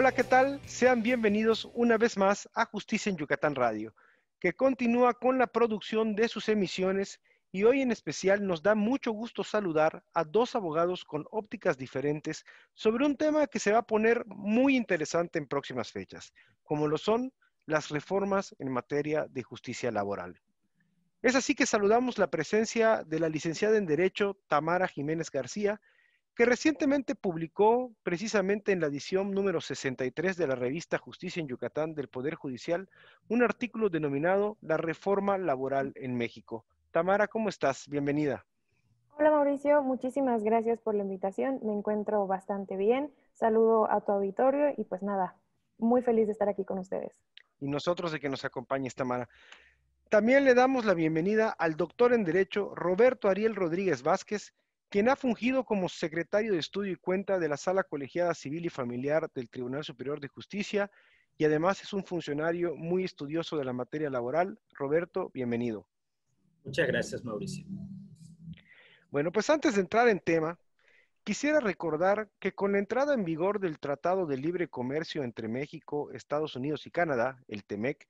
Hola, ¿qué tal? Sean bienvenidos una vez más a Justicia en Yucatán Radio, que continúa con la producción de sus emisiones y hoy en especial nos da mucho gusto saludar a dos abogados con ópticas diferentes sobre un tema que se va a poner muy interesante en próximas fechas, como lo son las reformas en materia de justicia laboral. Es así que saludamos la presencia de la licenciada en Derecho Tamara Jiménez García, que recientemente publicó precisamente en la edición número 63 de la revista Justicia en Yucatán del Poder Judicial un artículo denominado La reforma laboral en México. Tamara, ¿cómo estás? Bienvenida. Hola Mauricio, muchísimas gracias por la invitación. Me encuentro bastante bien. Saludo a tu auditorio y pues nada, muy feliz de estar aquí con ustedes. Y nosotros de que nos acompañes, Tamara. También le damos la bienvenida al doctor en Derecho Roberto Ariel Rodríguez Vázquez, quien ha fungido como secretario de estudio y cuenta de la Sala Colegiada Civil y Familiar del Tribunal Superior de Justicia y además es un funcionario muy estudioso de la materia laboral. Roberto, bienvenido. Muchas gracias, Mauricio. Bueno, pues antes de entrar en tema, quisiera recordar que con la entrada en vigor del Tratado de Libre Comercio entre México, Estados Unidos y Canadá, el TEMEC,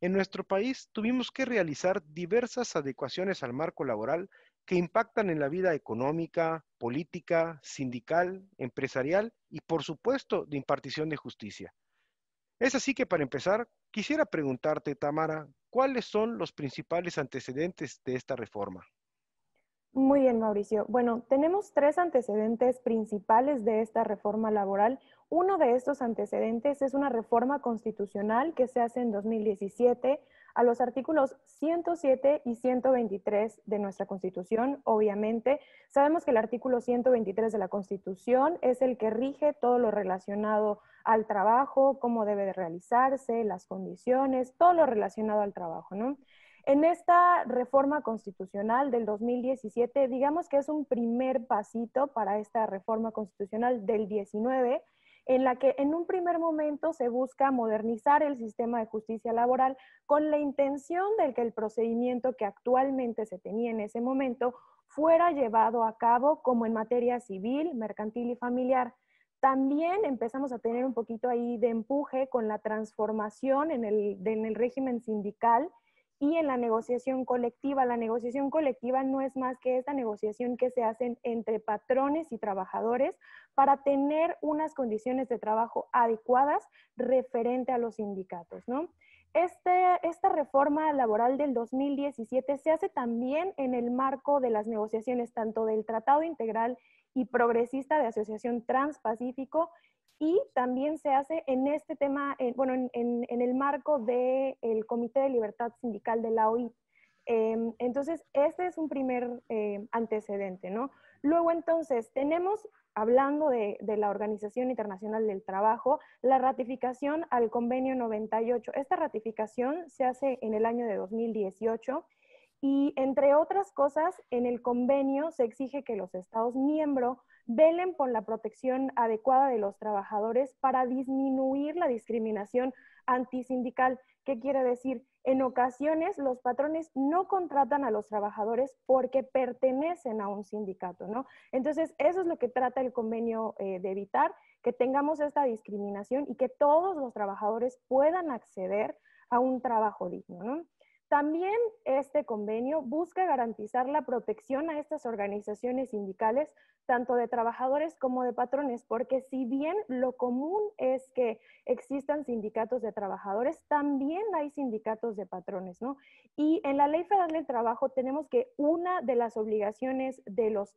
en nuestro país tuvimos que realizar diversas adecuaciones al marco laboral que impactan en la vida económica, política, sindical, empresarial y por supuesto de impartición de justicia. Es así que para empezar, quisiera preguntarte, Tamara, ¿cuáles son los principales antecedentes de esta reforma? Muy bien, Mauricio. Bueno, tenemos tres antecedentes principales de esta reforma laboral. Uno de estos antecedentes es una reforma constitucional que se hace en 2017 a los artículos 107 y 123 de nuestra Constitución, obviamente. Sabemos que el artículo 123 de la Constitución es el que rige todo lo relacionado al trabajo, cómo debe de realizarse, las condiciones, todo lo relacionado al trabajo, ¿no? En esta reforma constitucional del 2017, digamos que es un primer pasito para esta reforma constitucional del 19, en la que en un primer momento se busca modernizar el sistema de justicia laboral con la intención de que el procedimiento que actualmente se tenía en ese momento fuera llevado a cabo como en materia civil, mercantil y familiar. También empezamos a tener un poquito ahí de empuje con la transformación en el, en el régimen sindical y en la negociación colectiva. La negociación colectiva no es más que esta negociación que se hace entre patrones y trabajadores para tener unas condiciones de trabajo adecuadas referente a los sindicatos, ¿no? Este, esta reforma laboral del 2017 se hace también en el marco de las negociaciones tanto del Tratado Integral y Progresista de Asociación Transpacífico y también se hace en este tema, bueno, en, el marco del Comité de Libertad Sindical de la OIT. Em, entonces, este es un primer eh, antecedente, ¿no? Luego, entonces, tenemos, hablando de, de, la Organización Internacional del Trabajo, la ratificación al convenio 98. Esta ratificación se hace en el año de 2018 y, entre otras cosas, en el convenio se exige que los Estados miembros velen por la protección adecuada de los trabajadores para disminuir la discriminación antisindical. ¿Qué quiere decir? En ocasiones los patrones no contratan a los trabajadores porque pertenecen a un sindicato, ¿no? Entonces, eso es lo que trata el convenio eh, de evitar, que tengamos esta discriminación y que todos los trabajadores puedan acceder a un trabajo digno, ¿no? También este convenio busca garantizar la protección a estas organizaciones sindicales, tanto de trabajadores como de patrones, porque si bien lo común es que existan sindicatos de trabajadores, también hay sindicatos de patrones, ¿no? Y en la Ley Federal del Trabajo tenemos que una de las obligaciones de los,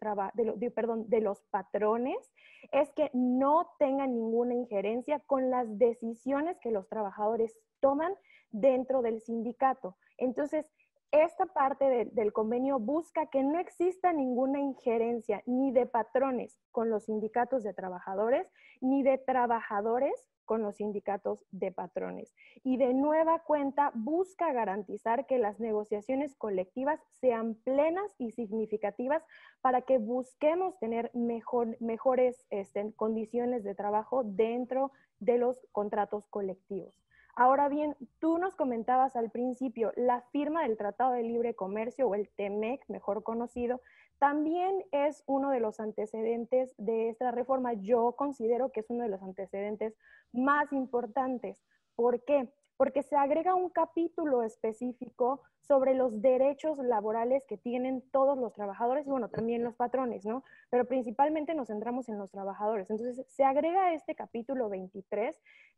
perdón, de los patrones es que no tengan ninguna injerencia con las decisiones que los trabajadores toman dentro del sindicato. Entonces, esta parte del convenio busca que no exista ninguna injerencia ni de patrones con los sindicatos de trabajadores, ni de trabajadores con los sindicatos de patrones. Y de nueva cuenta busca garantizar que las negociaciones colectivas sean plenas y significativas para que busquemos tener mejores este, condiciones de trabajo dentro de los contratos colectivos. Ahora bien, tú nos comentabas al principio, la firma del Tratado de Libre Comercio o el TEMEC, mejor conocido, también es uno de los antecedentes de esta reforma. Yo considero que es uno de los antecedentes más importantes. ¿Por qué? Porque se agrega un capítulo específico sobre los derechos laborales que tienen todos los trabajadores y bueno, también los patrones, ¿no? Pero principalmente nos centramos en los trabajadores. Entonces, se agrega este capítulo 23,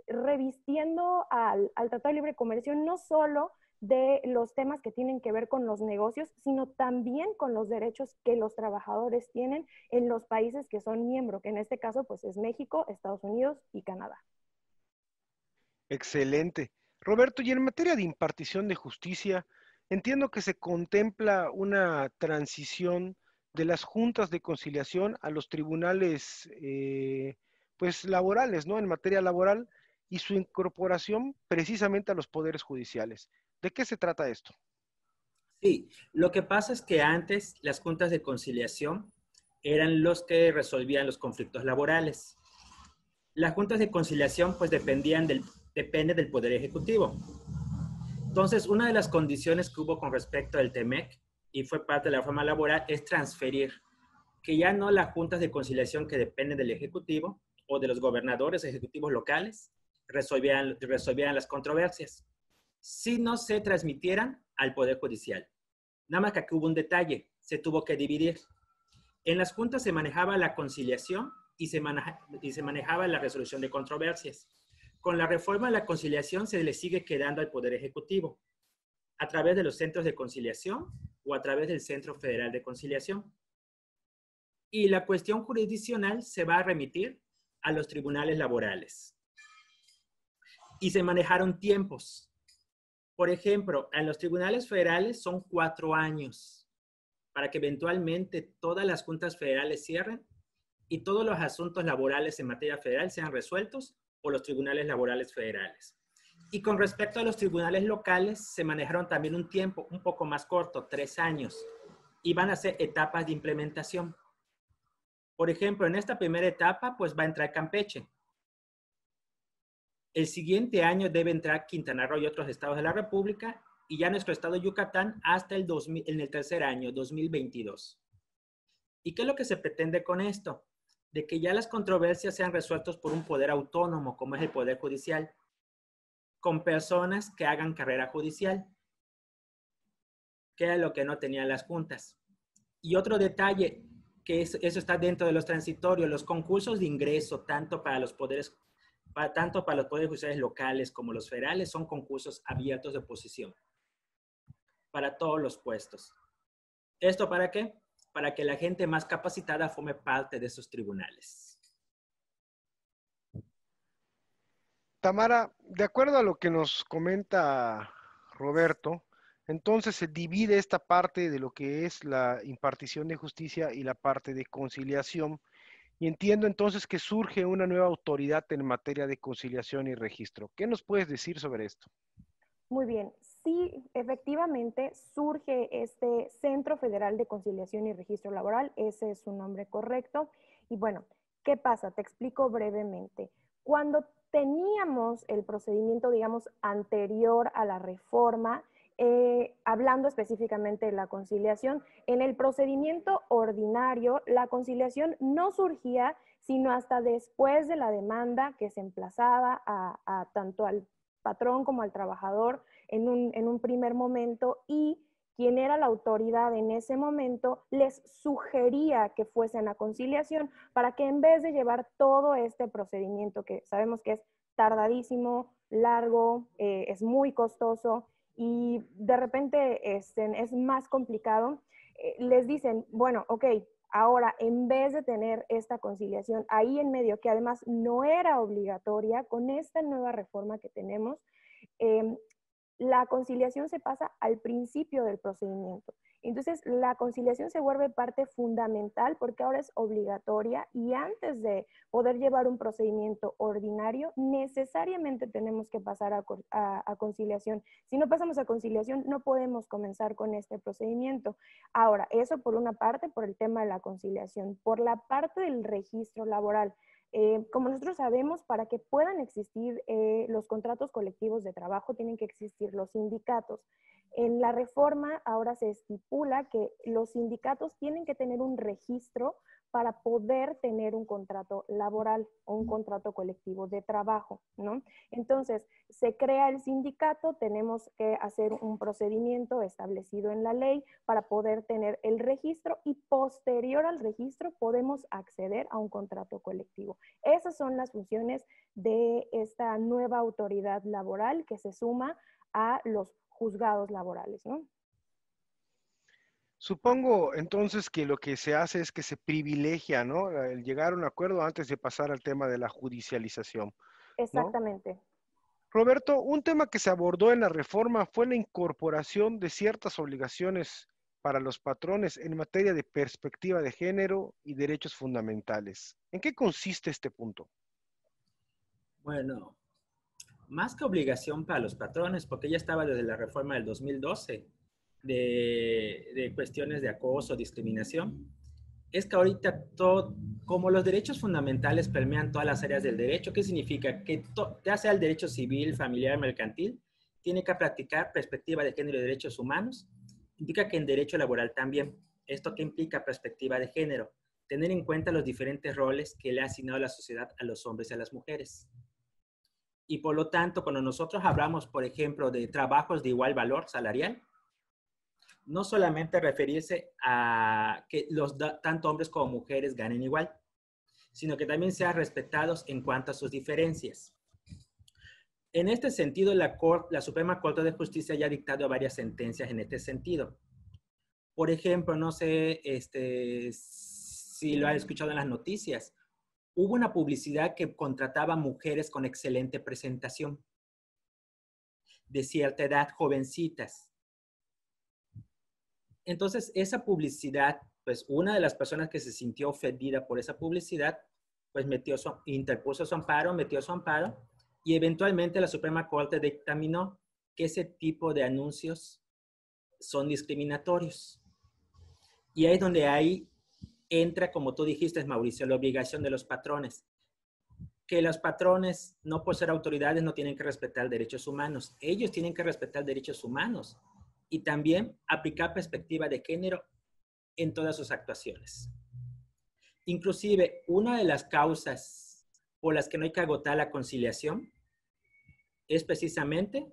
revistiendo al, Tratado de Libre Comercio no solo de los temas que tienen que ver con los negocios, sino también con los derechos que los trabajadores tienen en los países que son miembros, que en este caso pues es México, Estados Unidos y Canadá. Excelente. Roberto, y en materia de impartición de justicia, entiendo que se contempla una transición de las juntas de conciliación a los tribunales eh, pues laborales, ¿no? En materia laboral y su incorporación precisamente a los poderes judiciales. ¿De qué se trata esto? Sí, lo que pasa es que antes las juntas de conciliación eran los que resolvían los conflictos laborales. Las juntas de conciliación pues dependían del depende del Poder Ejecutivo. Entonces, una de las condiciones que hubo con respecto al TEMEC y fue parte de la reforma laboral es transferir que ya no las juntas de conciliación que dependen del Ejecutivo o de los gobernadores ejecutivos locales resolvieran, resolvieran las controversias, sino se transmitieran al Poder Judicial. Nada más que aquí hubo un detalle, se tuvo que dividir. En las juntas se manejaba la conciliación y se, y se manejaba la resolución de controversias. Con la reforma de la conciliación se le sigue quedando al Poder Ejecutivo a través de los centros de conciliación o a través del Centro Federal de Conciliación. Y la cuestión jurisdiccional se va a remitir a los tribunales laborales. Y se manejaron tiempos. Por ejemplo, en los tribunales federales son cuatro años para que eventualmente todas las juntas federales cierren y todos los asuntos laborales en materia federal sean resueltos por los tribunales laborales federales. Y con respecto a los tribunales locales, se manejaron también un tiempo un poco más corto, tres años, y van a ser etapas de implementación. Por ejemplo, en esta primera etapa, pues va a entrar Campeche. El siguiente año debe entrar Quintana Roo y otros estados de la República, y ya nuestro estado de Yucatán hasta el 2000, en el tercer año, 2022. ¿Y qué es lo que se pretende con esto? De que ya las controversias sean resueltas por un poder autónomo, como es el Poder Judicial, con personas que hagan carrera judicial, que era lo que no tenían las juntas. Y otro detalle, que eso está dentro de los transitorios, los concursos de ingreso, tanto para los poderes, tanto para los poderes judiciales locales como los federales, son concursos abiertos de oposición para todos los puestos. ¿Esto para qué? Para que la gente más capacitada forme parte de esos tribunales. Tamara, de acuerdo a lo que nos comenta Roberto, entonces se divide esta parte de lo que es la impartición de justicia y la parte de conciliación. Y entiendo entonces que surge una nueva autoridad en materia de conciliación y registro. ¿Qué nos puedes decir sobre esto? Muy bien, sí, efectivamente surge este Centro Federal de Conciliación y Registro Laboral, ese es su nombre correcto. Y bueno, ¿qué pasa? Te explico brevemente. Cuando teníamos el procedimiento, digamos, anterior a la reforma, eh, hablando específicamente de la conciliación, en el procedimiento ordinario, la conciliación no surgía sino hasta después de la demanda que se emplazaba a tanto al patrón como al trabajador en un, primer momento y quien era la autoridad en ese momento les sugería que fuesen a conciliación para que en vez de llevar todo este procedimiento que sabemos que es tardadísimo, largo, eh, es muy costoso y de repente es, este, es más complicado, eh, les dicen, bueno, ok, ahora en vez de tener esta conciliación ahí en medio, que además no era obligatoria con esta nueva reforma que tenemos, eh, la conciliación se pasa al principio del procedimiento. Entonces, la conciliación se vuelve parte fundamental porque ahora es obligatoria y antes de poder llevar un procedimiento ordinario, necesariamente tenemos que pasar a, conciliación. Si no pasamos a conciliación, no podemos comenzar con este procedimiento. Ahora, eso por una parte, por el tema de la conciliación. Por la parte del registro laboral, Eh, como nosotros sabemos, para que puedan existir eh, los contratos colectivos de trabajo, tienen que existir los sindicatos. En la reforma ahora se estipula que los sindicatos tienen que tener un registro para poder tener un contrato laboral o un contrato colectivo de trabajo, ¿no? Entonces, se crea el sindicato, tenemos que hacer un procedimiento establecido en la ley para poder tener el registro y posterior al registro podemos acceder a un contrato colectivo. Esas son las funciones de esta nueva autoridad laboral que se suma a los juzgados laborales, ¿no? Supongo entonces que lo que se hace es que se privilegia, ¿no? El llegar a un acuerdo antes de pasar al tema de la judicialización. Exactamente. Roberto, un tema que se abordó en la reforma fue la incorporación de ciertas obligaciones para los patrones en materia de perspectiva de género y derechos fundamentales. ¿En qué consiste este punto? Bueno, más que obligación para los patrones, porque ya estaba desde la reforma del 2012, de, cuestiones de acoso, discriminación, es que ahorita todo, como los derechos fundamentales permean todas las áreas del derecho, ¿qué significa? Que ya sea el derecho civil, familiar, mercantil, tiene que practicar perspectiva de género y derechos humanos. Implica que en derecho laboral también. ¿Esto qué implica perspectiva de género? Tener en cuenta los diferentes roles que le ha asignado la sociedad a los hombres y a las mujeres. Y por lo tanto, cuando nosotros hablamos, por ejemplo, de trabajos de igual valor salarial, no solamente referirse a que los tanto hombres como mujeres ganen igual, sino que también sean respetados en cuanto a sus diferencias. En este sentido, la, la Suprema Corte de Justicia ya ha dictado varias sentencias en este sentido. Por ejemplo, no sé este, si lo han escuchado en las noticias, hubo una publicidad que contrataba mujeres con excelente presentación, de cierta edad, jovencitas, entonces, esa publicidad, pues una de las personas que se sintió ofendida por esa publicidad, pues metió su, interpuso su amparo, metió su amparo y eventualmente la Suprema Corte dictaminó que ese tipo de anuncios son discriminatorios. Y ahí es donde ahí entra, como tú dijiste, Mauricio, la obligación de los patrones. Que los patrones, no por ser autoridades, no tienen que respetar derechos humanos. Ellos tienen que respetar derechos humanos y también aplicar perspectiva de género en todas sus actuaciones. Inclusive, una de las causas por las que no hay que agotar la conciliación es precisamente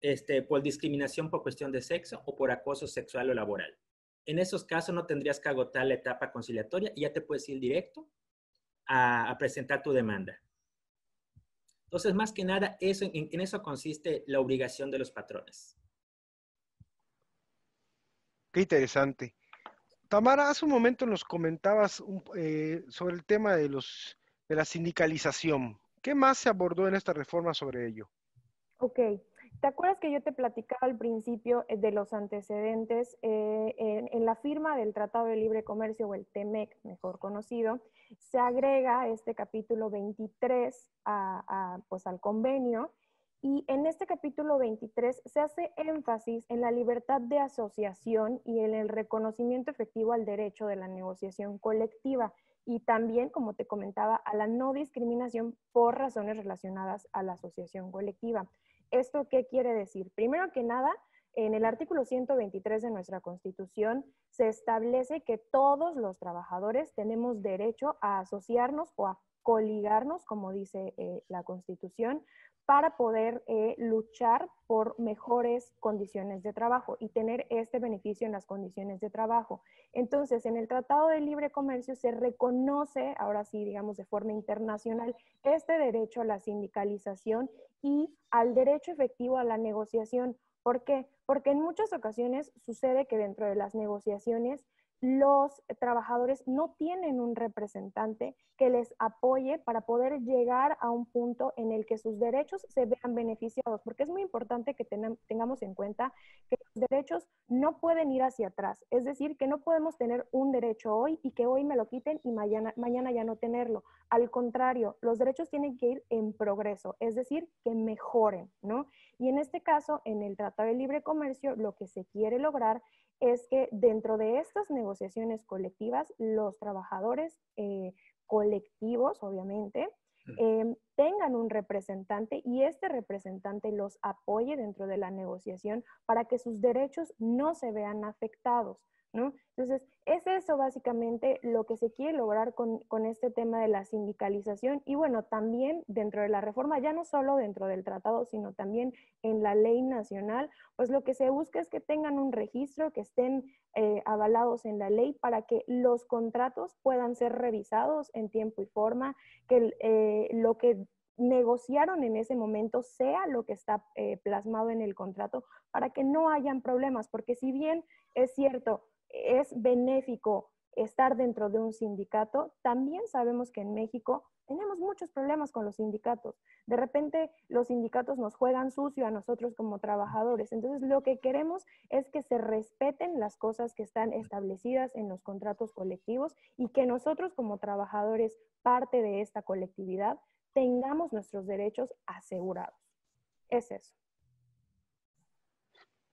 este, por discriminación por cuestión de sexo o por acoso sexual o laboral. En esos casos no tendrías que agotar la etapa conciliatoria y ya te puedes ir directo a, presentar tu demanda. Entonces, más que nada, eso, en eso consiste la obligación de los patrones. Qué interesante. Tamara, hace un momento nos comentabas eh, sobre el tema de, los, de la sindicalización. ¿Qué más se abordó en esta reforma sobre ello? Ok. ¿Te acuerdas que yo te platicaba al principio eh, de los antecedentes eh, en, la firma del Tratado de Libre Comercio o el TEMEC, mejor conocido? Se agrega este capítulo 23 pues, al convenio y en este capítulo 23 se hace énfasis en la libertad de asociación y en el reconocimiento efectivo al derecho de la negociación colectiva y también, como te comentaba, a la no discriminación por razones relacionadas a la asociación colectiva. ¿Esto qué quiere decir? Primero que nada, en el artículo 123 de nuestra Constitución se establece que todos los trabajadores tenemos derecho a asociarnos o a coligarnos, como dice eh, la Constitución, para poder eh, luchar por mejores condiciones de trabajo y tener este beneficio en las condiciones de trabajo. Entonces, en el Tratado de Libre Comercio se reconoce, ahora sí, digamos, de forma internacional, este derecho a la sindicalización y al derecho efectivo a la negociación. ¿Por qué? Porque en muchas ocasiones sucede que dentro de las negociaciones los trabajadores no tienen un representante que les apoye para poder llegar a un punto en el que sus derechos se vean beneficiados, porque es muy importante que tengamos en cuenta que los derechos no pueden ir hacia atrás, es decir, que no podemos tener un derecho hoy y que hoy me lo quiten y mañana, mañana ya no tenerlo. Al contrario, los derechos tienen que ir en progreso, es decir, que mejoren, ¿no? Y en este caso, en el Tratado de Libre Comercio, lo que se quiere lograr es que dentro de estas negociaciones colectivas, los trabajadores eh, colectivos, obviamente, em, tengan un representante y este representante los apoye dentro de la negociación para que sus derechos no se vean afectados. Entonces, es eso básicamente lo que se quiere lograr con, este tema de la sindicalización y bueno, también dentro de la reforma, ya no solo dentro del tratado, sino también en la ley nacional, pues lo que se busca es que tengan un registro, que estén eh, avalados en la ley para que los contratos puedan ser revisados en tiempo y forma, que eh, lo que negociaron en ese momento sea lo que está eh, plasmado en el contrato para que no hayan problemas, porque si bien es cierto, es benéfico estar dentro de un sindicato, también sabemos que en México tenemos muchos problemas con los sindicatos. De repente los sindicatos nos juegan sucio a nosotros como trabajadores. Entonces lo que queremos es que se respeten las cosas que están establecidas en los contratos colectivos y que nosotros como trabajadores, parte de esta colectividad, tengamos nuestros derechos asegurados. Es eso.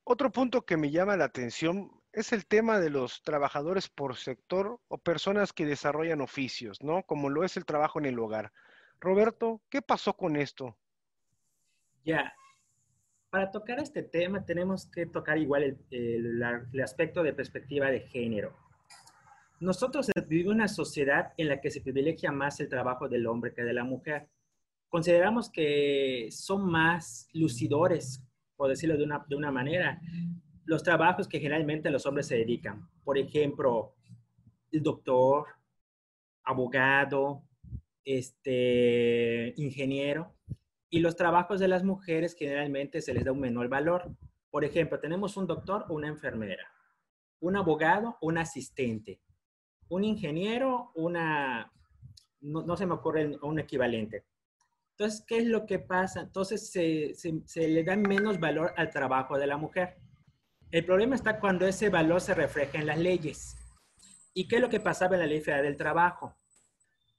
Otro punto que me llama la atención es el tema de los trabajadores por sector o personas que desarrollan oficios, ¿no? Como lo es el trabajo en el hogar. Roberto, ¿qué pasó con esto? Ya, para tocar este tema tenemos que tocar igual el, aspecto de perspectiva de género. Nosotros vivimos una sociedad en la que se privilegia más el trabajo del hombre que de la mujer. Consideramos que son más lucidores, por decirlo de una, de una manera, los trabajos que generalmente los hombres se dedican. Por ejemplo, el doctor, abogado, este, ingeniero. Y los trabajos de las mujeres generalmente se les da un menor valor. Por ejemplo, tenemos un doctor o una enfermera, un abogado un asistente, un ingeniero, una, no, se me ocurre un equivalente. Entonces, ¿qué es lo que pasa? Entonces, se le da menos valor al trabajo de la mujer. El problema está cuando ese valor se refleja en las leyes. ¿Y qué es lo que pasaba en la Ley Federal del Trabajo?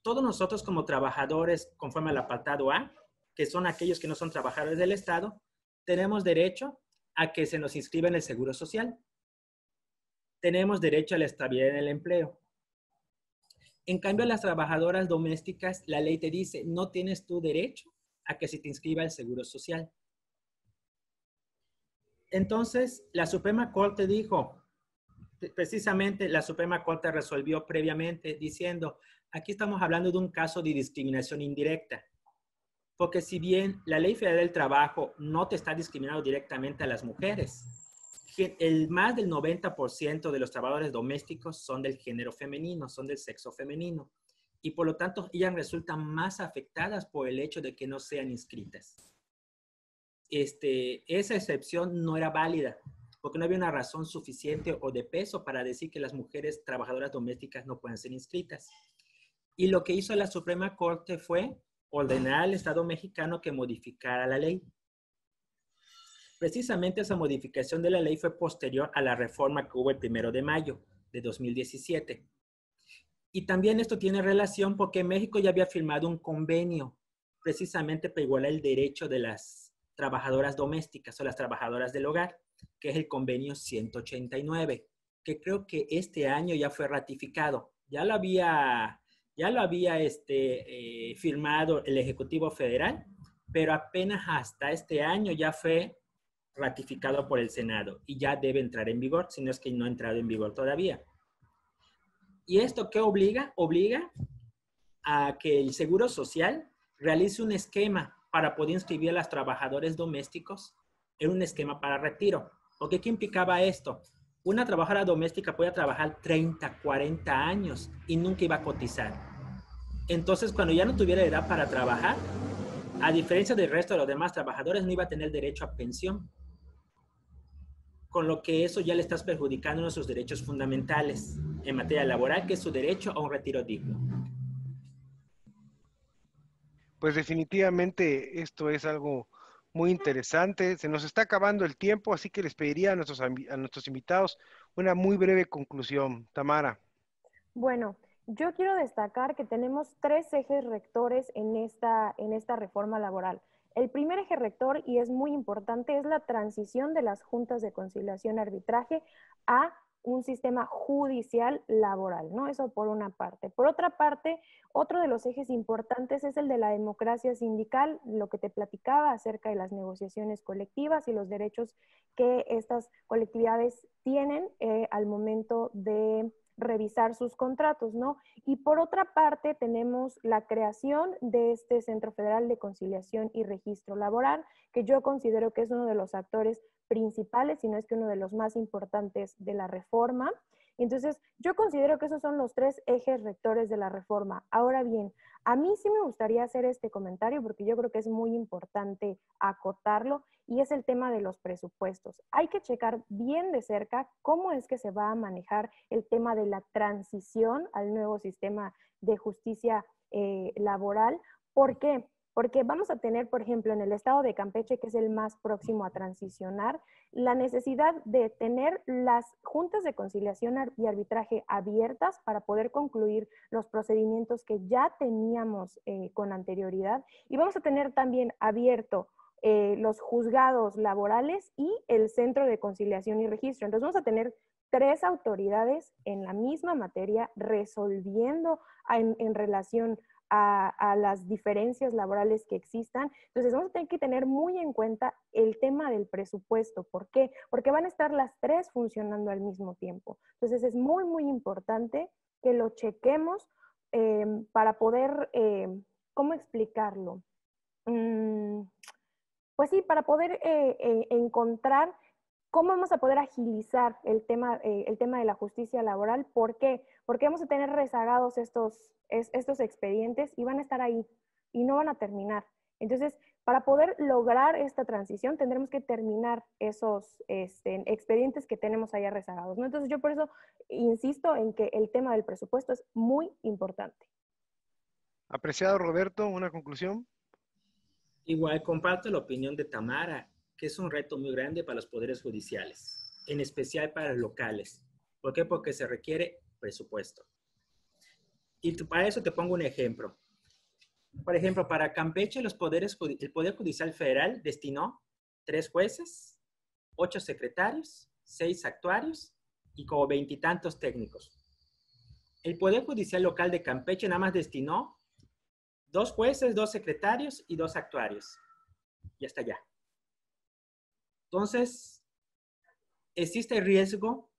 Todos nosotros como trabajadores, conforme al apartado A, que son aquellos que no son trabajadores del Estado, tenemos derecho a que se nos inscriba en el Seguro Social. Tenemos derecho a la estabilidad en el empleo. En cambio, las trabajadoras domésticas, la ley te dice, no tienes tu derecho a que se te inscriba el Seguro Social. Entonces, la Suprema Corte dijo, precisamente la Suprema Corte resolvió previamente diciendo, aquí estamos hablando de un caso de discriminación indirecta. Porque si bien la Ley Federal del Trabajo no te está discriminando directamente a las mujeres, el más del 90% de los trabajadores domésticos son del género femenino, son del sexo femenino. Y por lo tanto, ellas resultan más afectadas por el hecho de que no sean inscritas este, esa excepción no era válida, porque no había una razón suficiente o de peso para decir que las mujeres trabajadoras domésticas no pueden ser inscritas. Y lo que hizo la Suprema Corte fue ordenar al Estado mexicano que modificara la ley. Precisamente esa modificación de la ley fue posterior a la reforma que hubo el primero de mayo de 2017. Y también esto tiene relación porque México ya había firmado un convenio precisamente para igualar el derecho de las trabajadoras domésticas o las trabajadoras del hogar, que es el convenio 189, que creo que este año ya fue ratificado. Ya lo había, ya lo había este, eh, firmado el Ejecutivo Federal, pero apenas hasta este año ya fue ratificado por el Senado y ya debe entrar en vigor, si no es que no ha entrado en vigor todavía. ¿Y esto qué obliga? Obliga a que el Seguro Social realice un esquema para poder inscribir a los trabajadores domésticos en un esquema para retiro. Porque ¿qué implicaba esto? Una trabajadora doméstica podía trabajar 30, 40 años y nunca iba a cotizar. Entonces, cuando ya no tuviera edad para trabajar, a diferencia del resto de los demás trabajadores, no iba a tener derecho a pensión. Con lo que eso ya le estás perjudicando uno de sus derechos fundamentales en materia laboral, que es su derecho a un retiro digno. Pues definitivamente esto es algo muy interesante. Se nos está acabando el tiempo, así que les pediría a nuestros, a nuestros invitados una muy breve conclusión. Tamara. Bueno, yo quiero destacar que tenemos tres ejes rectores en esta, en esta reforma laboral. El primer eje rector, y es muy importante, es la transición de las juntas de conciliación arbitraje a un sistema judicial laboral, ¿no? Eso por una parte. Por otra parte, otro de los ejes importantes es el de la democracia sindical, lo que te platicaba acerca de las negociaciones colectivas y los derechos que estas colectividades tienen eh, al momento de revisar sus contratos, ¿no? Y por otra parte, tenemos la creación de este Centro Federal de Conciliación y Registro Laboral, que yo considero que es uno de los actores principales, si no es que uno de los más importantes de la reforma. Entonces, yo considero que esos son los tres ejes rectores de la reforma. Ahora bien, a mí sí me gustaría hacer este comentario porque yo creo que es muy importante acotarlo y es el tema de los presupuestos. Hay que checar bien de cerca cómo es que se va a manejar el tema de la transición al nuevo sistema de justicia eh, laboral. ¿Por qué? Porque vamos a tener, por ejemplo, en el estado de Campeche, que es el más próximo a transicionar, la necesidad de tener las juntas de conciliación y arbitraje abiertas para poder concluir los procedimientos que ya teníamos eh, con anterioridad. Y vamos a tener también abierto eh, los juzgados laborales y el centro de conciliación y registro. Entonces vamos a tener tres autoridades en la misma materia resolviendo en, en relación a, las diferencias laborales que existan. Entonces vamos a tener que tener muy en cuenta el tema del presupuesto. ¿Por qué? Porque van a estar las tres funcionando al mismo tiempo. Entonces es muy, muy importante que lo chequemos em, para poder, em, ¿cómo explicarlo? Mm, pues sí, para poder eh, eh, encontrar ¿Cómo vamos a poder agilizar el tema, eh, el tema de la justicia laboral? ¿Por qué? Porque vamos a tener rezagados estos, estos expedientes y van a estar ahí y no van a terminar. Entonces, para poder lograr esta transición, tendremos que terminar esos este, expedientes que tenemos allá rezagados. ¿no? Entonces, yo por eso insisto en que el tema del presupuesto es muy importante. Apreciado Roberto, una conclusión. Igual comparto la opinión de Tamara que es un reto muy grande para los poderes judiciales, en especial para los locales. ¿Por qué? Porque se requiere presupuesto. Y para eso te pongo un ejemplo. Por ejemplo, para Campeche, los poderes, el Poder Judicial Federal destinó tres jueces, ocho secretarios, seis actuarios y como veintitantos técnicos. El Poder Judicial Local de Campeche nada más destinó dos jueces, dos secretarios y dos actuarios. Y hasta allá. Entonces, existe el riesgo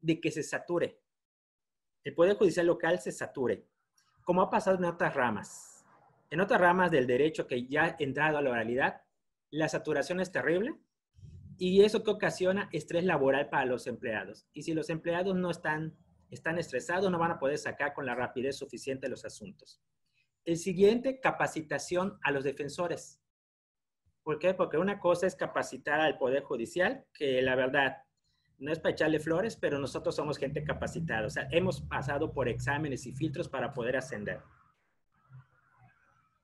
de que se sature. El Poder Judicial local se sature, como ha pasado en otras ramas. En otras ramas del derecho que ya ha entrado a la oralidad, la saturación es terrible y eso que ocasiona estrés laboral para los empleados. Y si los empleados no están, están estresados, no van a poder sacar con la rapidez suficiente los asuntos. El siguiente, capacitación a los defensores. ¿Por qué? Porque una cosa es capacitar al Poder Judicial, que la verdad no es para echarle flores, pero nosotros somos gente capacitada. O sea, hemos pasado por exámenes y filtros para poder ascender.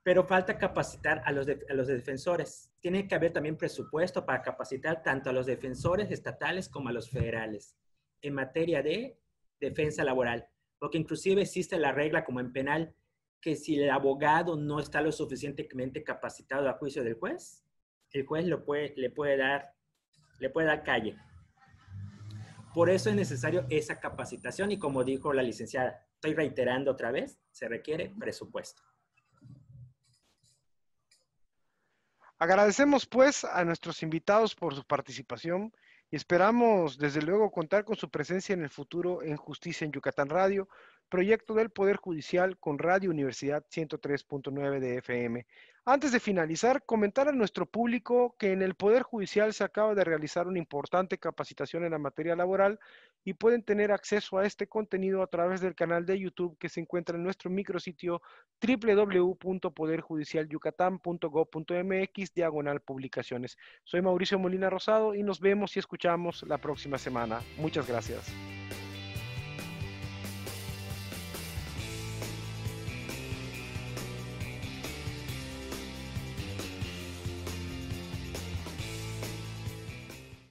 Pero falta capacitar a los, a los defensores. Tiene que haber también presupuesto para capacitar tanto a los defensores estatales como a los federales en materia de defensa laboral. Porque inclusive existe la regla como en penal que si el abogado no está lo suficientemente capacitado a juicio del juez, el juez lo puede, le, puede dar, le puede dar calle. Por eso es necesario esa capacitación y como dijo la licenciada, estoy reiterando otra vez, se requiere presupuesto. Agradecemos pues a nuestros invitados por su participación y esperamos desde luego contar con su presencia en el futuro en Justicia en Yucatán Radio, proyecto del Poder Judicial con Radio Universidad 103.9 de FM. Antes de finalizar, comentar a nuestro público que en el Poder Judicial se acaba de realizar una importante capacitación en la materia laboral y pueden tener acceso a este contenido a través del canal de YouTube que se encuentra en nuestro micrositio www.poderjudicialyucatán.gov.mx diagonal publicaciones. Soy Mauricio Molina Rosado y nos vemos y escuchamos la próxima semana. Muchas gracias.